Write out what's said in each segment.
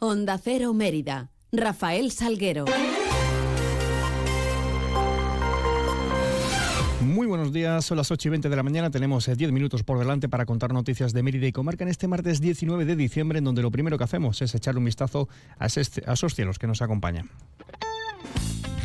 Onda Cero Mérida. Rafael Salguero. Muy buenos días, son las 8 y 20 de la mañana, tenemos 10 eh, minutos por delante para contar noticias de Mérida y Comarca en este martes 19 de diciembre, en donde lo primero que hacemos es echar un vistazo a, a esos cielos que nos acompañan.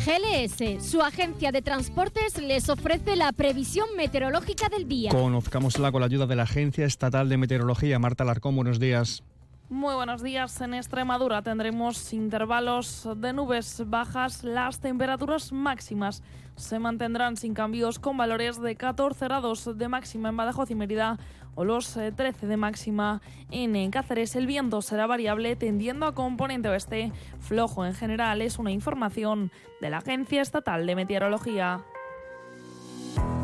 GLS, su agencia de transportes, les ofrece la previsión meteorológica del día. Conozcámosla con la ayuda de la Agencia Estatal de Meteorología. Marta Larcón, buenos días. Muy buenos días. En Extremadura tendremos intervalos de nubes bajas. Las temperaturas máximas se mantendrán sin cambios con valores de 14 grados de máxima en Badajoz y Mérida o los 13 eh, de máxima en Cáceres. El viento será variable tendiendo a componente oeste. Flojo en general es una información de la Agencia Estatal de Meteorología.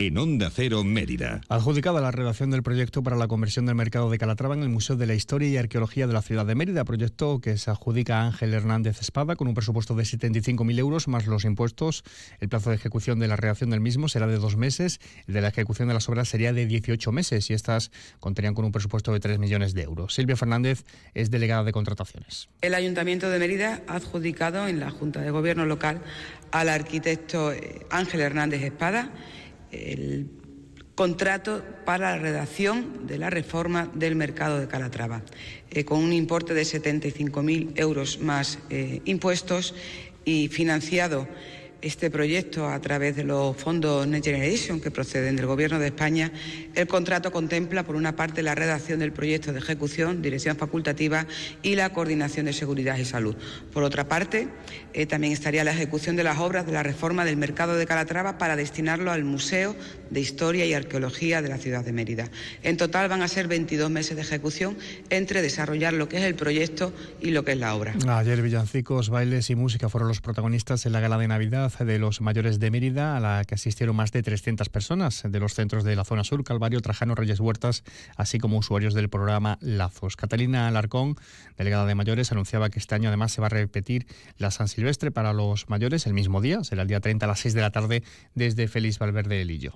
en Onda Cero Mérida. Adjudicada la redacción del proyecto para la conversión del mercado de Calatrava en el Museo de la Historia y Arqueología de la ciudad de Mérida, proyecto que se adjudica a Ángel Hernández Espada con un presupuesto de 75.000 euros más los impuestos. El plazo de ejecución de la redacción del mismo será de dos meses, el de la ejecución de las obras sería de 18 meses y estas contarían con un presupuesto de 3 millones de euros. Silvia Fernández es delegada de contrataciones. El Ayuntamiento de Mérida ha adjudicado en la Junta de Gobierno local al arquitecto eh, Ángel Hernández Espada el contrato para la redacción de la reforma del mercado de Calatrava, eh, con un importe de 75.000 euros más eh, impuestos y financiado este proyecto a través de los fondos Next Generation que proceden del Gobierno de España, el contrato contempla, por una parte, la redacción del proyecto de ejecución, dirección facultativa y la coordinación de seguridad y salud. Por otra parte, eh, también estaría la ejecución de las obras de la reforma del mercado de Calatrava para destinarlo al Museo de Historia y Arqueología de la ciudad de Mérida. En total van a ser 22 meses de ejecución entre desarrollar lo que es el proyecto y lo que es la obra. Ayer villancicos, bailes y música fueron los protagonistas en la gala de Navidad de los mayores de Mérida, a la que asistieron más de 300 personas de los centros de la zona sur, Calvario, Trajano, Reyes Huertas, así como usuarios del programa Lazos. Catalina Alarcón, delegada de mayores, anunciaba que este año además se va a repetir la San Silvestre para los mayores el mismo día, será el día 30 a las 6 de la tarde desde Félix Valverde Lillo.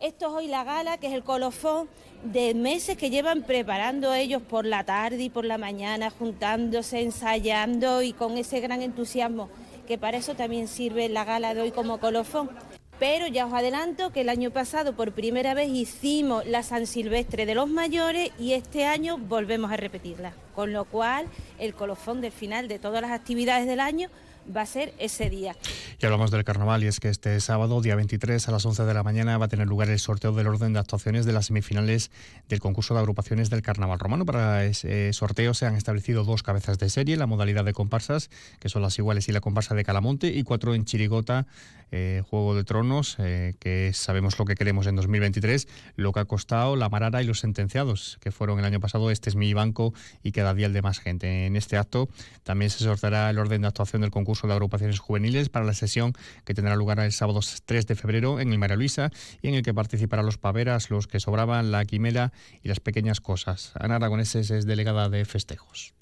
Esto es hoy la gala, que es el colofón de meses que llevan preparando ellos por la tarde y por la mañana, juntándose, ensayando y con ese gran entusiasmo que para eso también sirve la gala de hoy como colofón. Pero ya os adelanto que el año pasado por primera vez hicimos la San Silvestre de los mayores y este año volvemos a repetirla. Con lo cual el colofón del final de todas las actividades del año va a ser ese día. Y hablamos del carnaval y es que este sábado, día 23 a las 11 de la mañana, va a tener lugar el sorteo del orden de actuaciones de las semifinales del concurso de agrupaciones del carnaval romano. Para ese sorteo se han establecido dos cabezas de serie, la modalidad de comparsas, que son las iguales y la comparsa de Calamonte, y cuatro en Chirigota, eh, Juego de Tronos, eh, que sabemos lo que queremos en 2023, lo que ha costado, la Marara y los sentenciados, que fueron el año pasado, este es mi banco y cada día el de más gente. En este acto también se sorteará el orden de actuación del concurso de agrupaciones juveniles para la sesión que tendrá lugar el sábado 3 de febrero en el María Luisa y en el que participarán los paveras, los que sobraban, la quimela y las pequeñas cosas. Ana Aragoneses es delegada de festejos.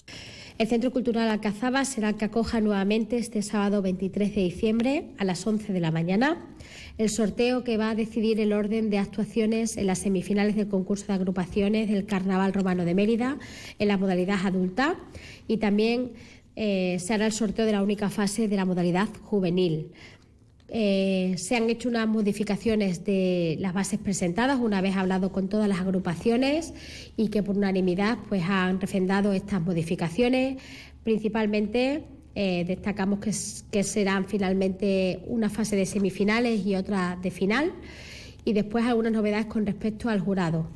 El Centro Cultural Alcazaba será el que acoja nuevamente este sábado 23 de diciembre a las 11 de la mañana el sorteo que va a decidir el orden de actuaciones en las semifinales del concurso de agrupaciones del Carnaval Romano de Mérida en la modalidad adulta y también eh, se hará el sorteo de la única fase de la modalidad juvenil. Eh, se han hecho unas modificaciones de las bases presentadas una vez hablado con todas las agrupaciones y que por unanimidad pues han refrendado estas modificaciones. Principalmente eh, destacamos que, que, serán finalmente una fase de semifinales y otra de final y después algunas novedades con respecto al jurado.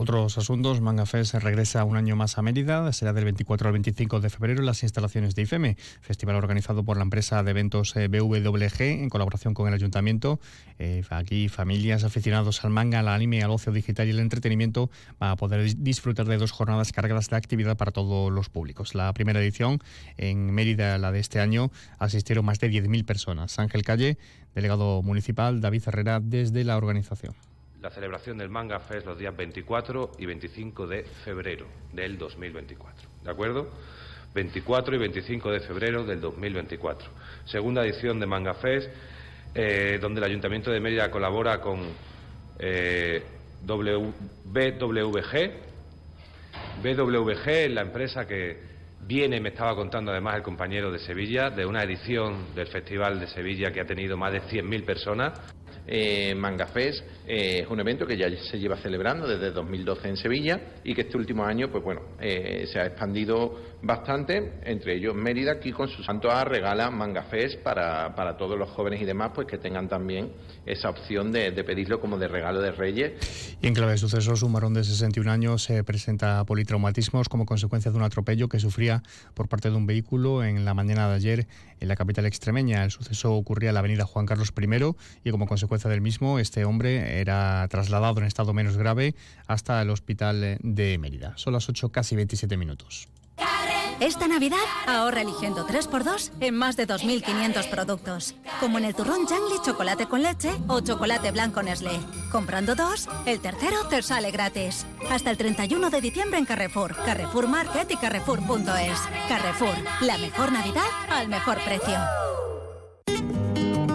Otros asuntos, Mangafest regresa un año más a Mérida, será del 24 al 25 de febrero en las instalaciones de IFEME, festival organizado por la empresa de eventos eh, BWG en colaboración con el ayuntamiento. Eh, aquí familias aficionados al manga, al anime, al ocio digital y el entretenimiento van a poder disfrutar de dos jornadas cargadas de actividad para todos los públicos. La primera edición en Mérida, la de este año, asistieron más de 10.000 personas. Ángel Calle, delegado municipal, David Herrera, desde la organización la celebración del Manga Fest los días 24 y 25 de febrero del 2024. ¿De acuerdo? 24 y 25 de febrero del 2024. Segunda edición de Manga Fest, eh, donde el Ayuntamiento de Mérida colabora con eh, BWG. BWG la empresa que viene, me estaba contando además el compañero de Sevilla, de una edición del Festival de Sevilla que ha tenido más de 100.000 personas eh, Mangafest eh, es un evento que ya se lleva celebrando desde 2012 en Sevilla y que este último año, pues bueno, eh, se ha expandido bastante, entre ellos Mérida, aquí con su santo A regala Mangafest para, para todos los jóvenes y demás, pues que tengan también esa opción de, pedirlo como de regalo de Reyes. Y en clave de sucesos, un varón de 61 años se presenta politraumatismos como consecuencia de un atropello que sufría por parte de un vehículo en la mañana de ayer en la capital extremeña. El suceso ocurría en la avenida Juan Carlos I y como consecuencia del mismo, este hombre era trasladado en estado menos grave hasta el hospital de Mérida. Son las 8, casi 27 minutos. Esta Navidad ahorra eligiendo 3x2 en más de 2.500 productos. Como en el turrón Jangli chocolate con leche o chocolate blanco Nestlé. Comprando dos, el tercero te sale gratis. Hasta el 31 de diciembre en Carrefour, Carrefour Market y Carrefour.es. Carrefour, la mejor Navidad al mejor precio.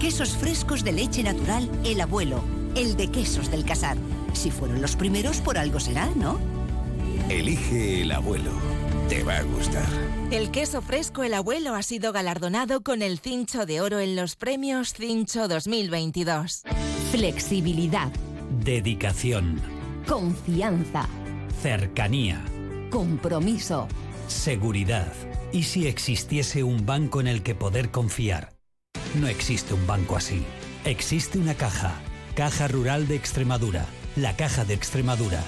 quesos frescos de leche natural El Abuelo, el de Quesos del Casar. Si fueron los primeros, por algo será, ¿no? Elige El Abuelo. Te va a gustar. El queso fresco El Abuelo ha sido galardonado con el Cincho de Oro en los premios Cincho 2022. Flexibilidad. Dedicación. Confianza. Cercanía. Compromiso. Seguridad. ¿Y si existiese un banco en el que poder confiar? No existe un banco así. Existe una caja. Caja Rural de Extremadura. La Caja de Extremadura.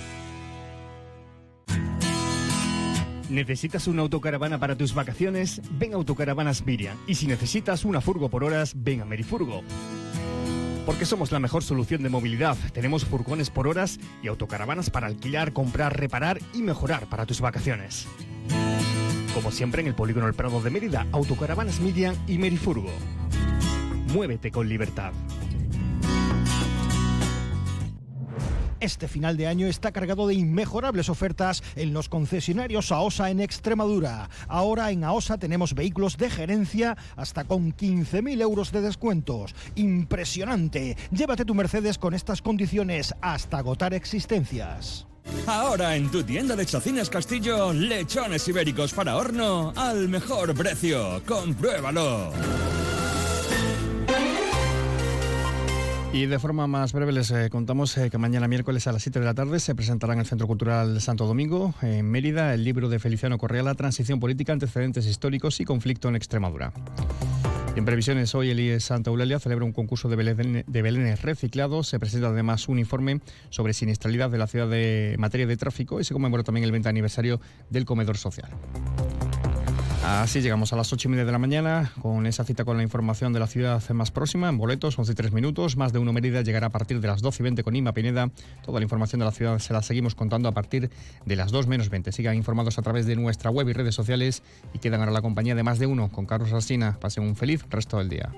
¿Necesitas una autocaravana para tus vacaciones? Ven a Autocaravanas Miriam. Y si necesitas una furgo por horas, ven a Merifurgo. Porque somos la mejor solución de movilidad. Tenemos furgones por horas y autocaravanas para alquilar, comprar, reparar y mejorar para tus vacaciones. Como siempre en el Polígono El Prado de Mérida, Autocaravanas Miriam y Merifurgo. Muévete con libertad. Este final de año está cargado de inmejorables ofertas en los concesionarios AOSA en Extremadura. Ahora en AOSA tenemos vehículos de gerencia hasta con 15.000 euros de descuentos. Impresionante. Llévate tu Mercedes con estas condiciones hasta agotar existencias. Ahora en tu tienda de Chacinas Castillo, lechones ibéricos para horno al mejor precio. Compruébalo. Y de forma más breve les eh, contamos eh, que mañana miércoles a las 7 de la tarde se presentará en el Centro Cultural Santo Domingo, en Mérida, el libro de Feliciano Correa, La transición política, antecedentes históricos y conflicto en Extremadura. En previsiones, hoy el IES Santa Eulalia celebra un concurso de, de belenes reciclados. Se presenta además un informe sobre siniestralidad de la ciudad de materia de tráfico y se conmemora también el 20 aniversario del comedor social. Así llegamos a las 8 y media de la mañana con esa cita con la información de la ciudad más próxima. En boletos, 11 y 3 minutos. Más de uno Mérida llegará a partir de las 12 y 20 con Ima Pineda. Toda la información de la ciudad se la seguimos contando a partir de las 2 menos 20. Sigan informados a través de nuestra web y redes sociales y quedan ahora la compañía de más de uno con Carlos Alsina. Pasen un feliz resto del día.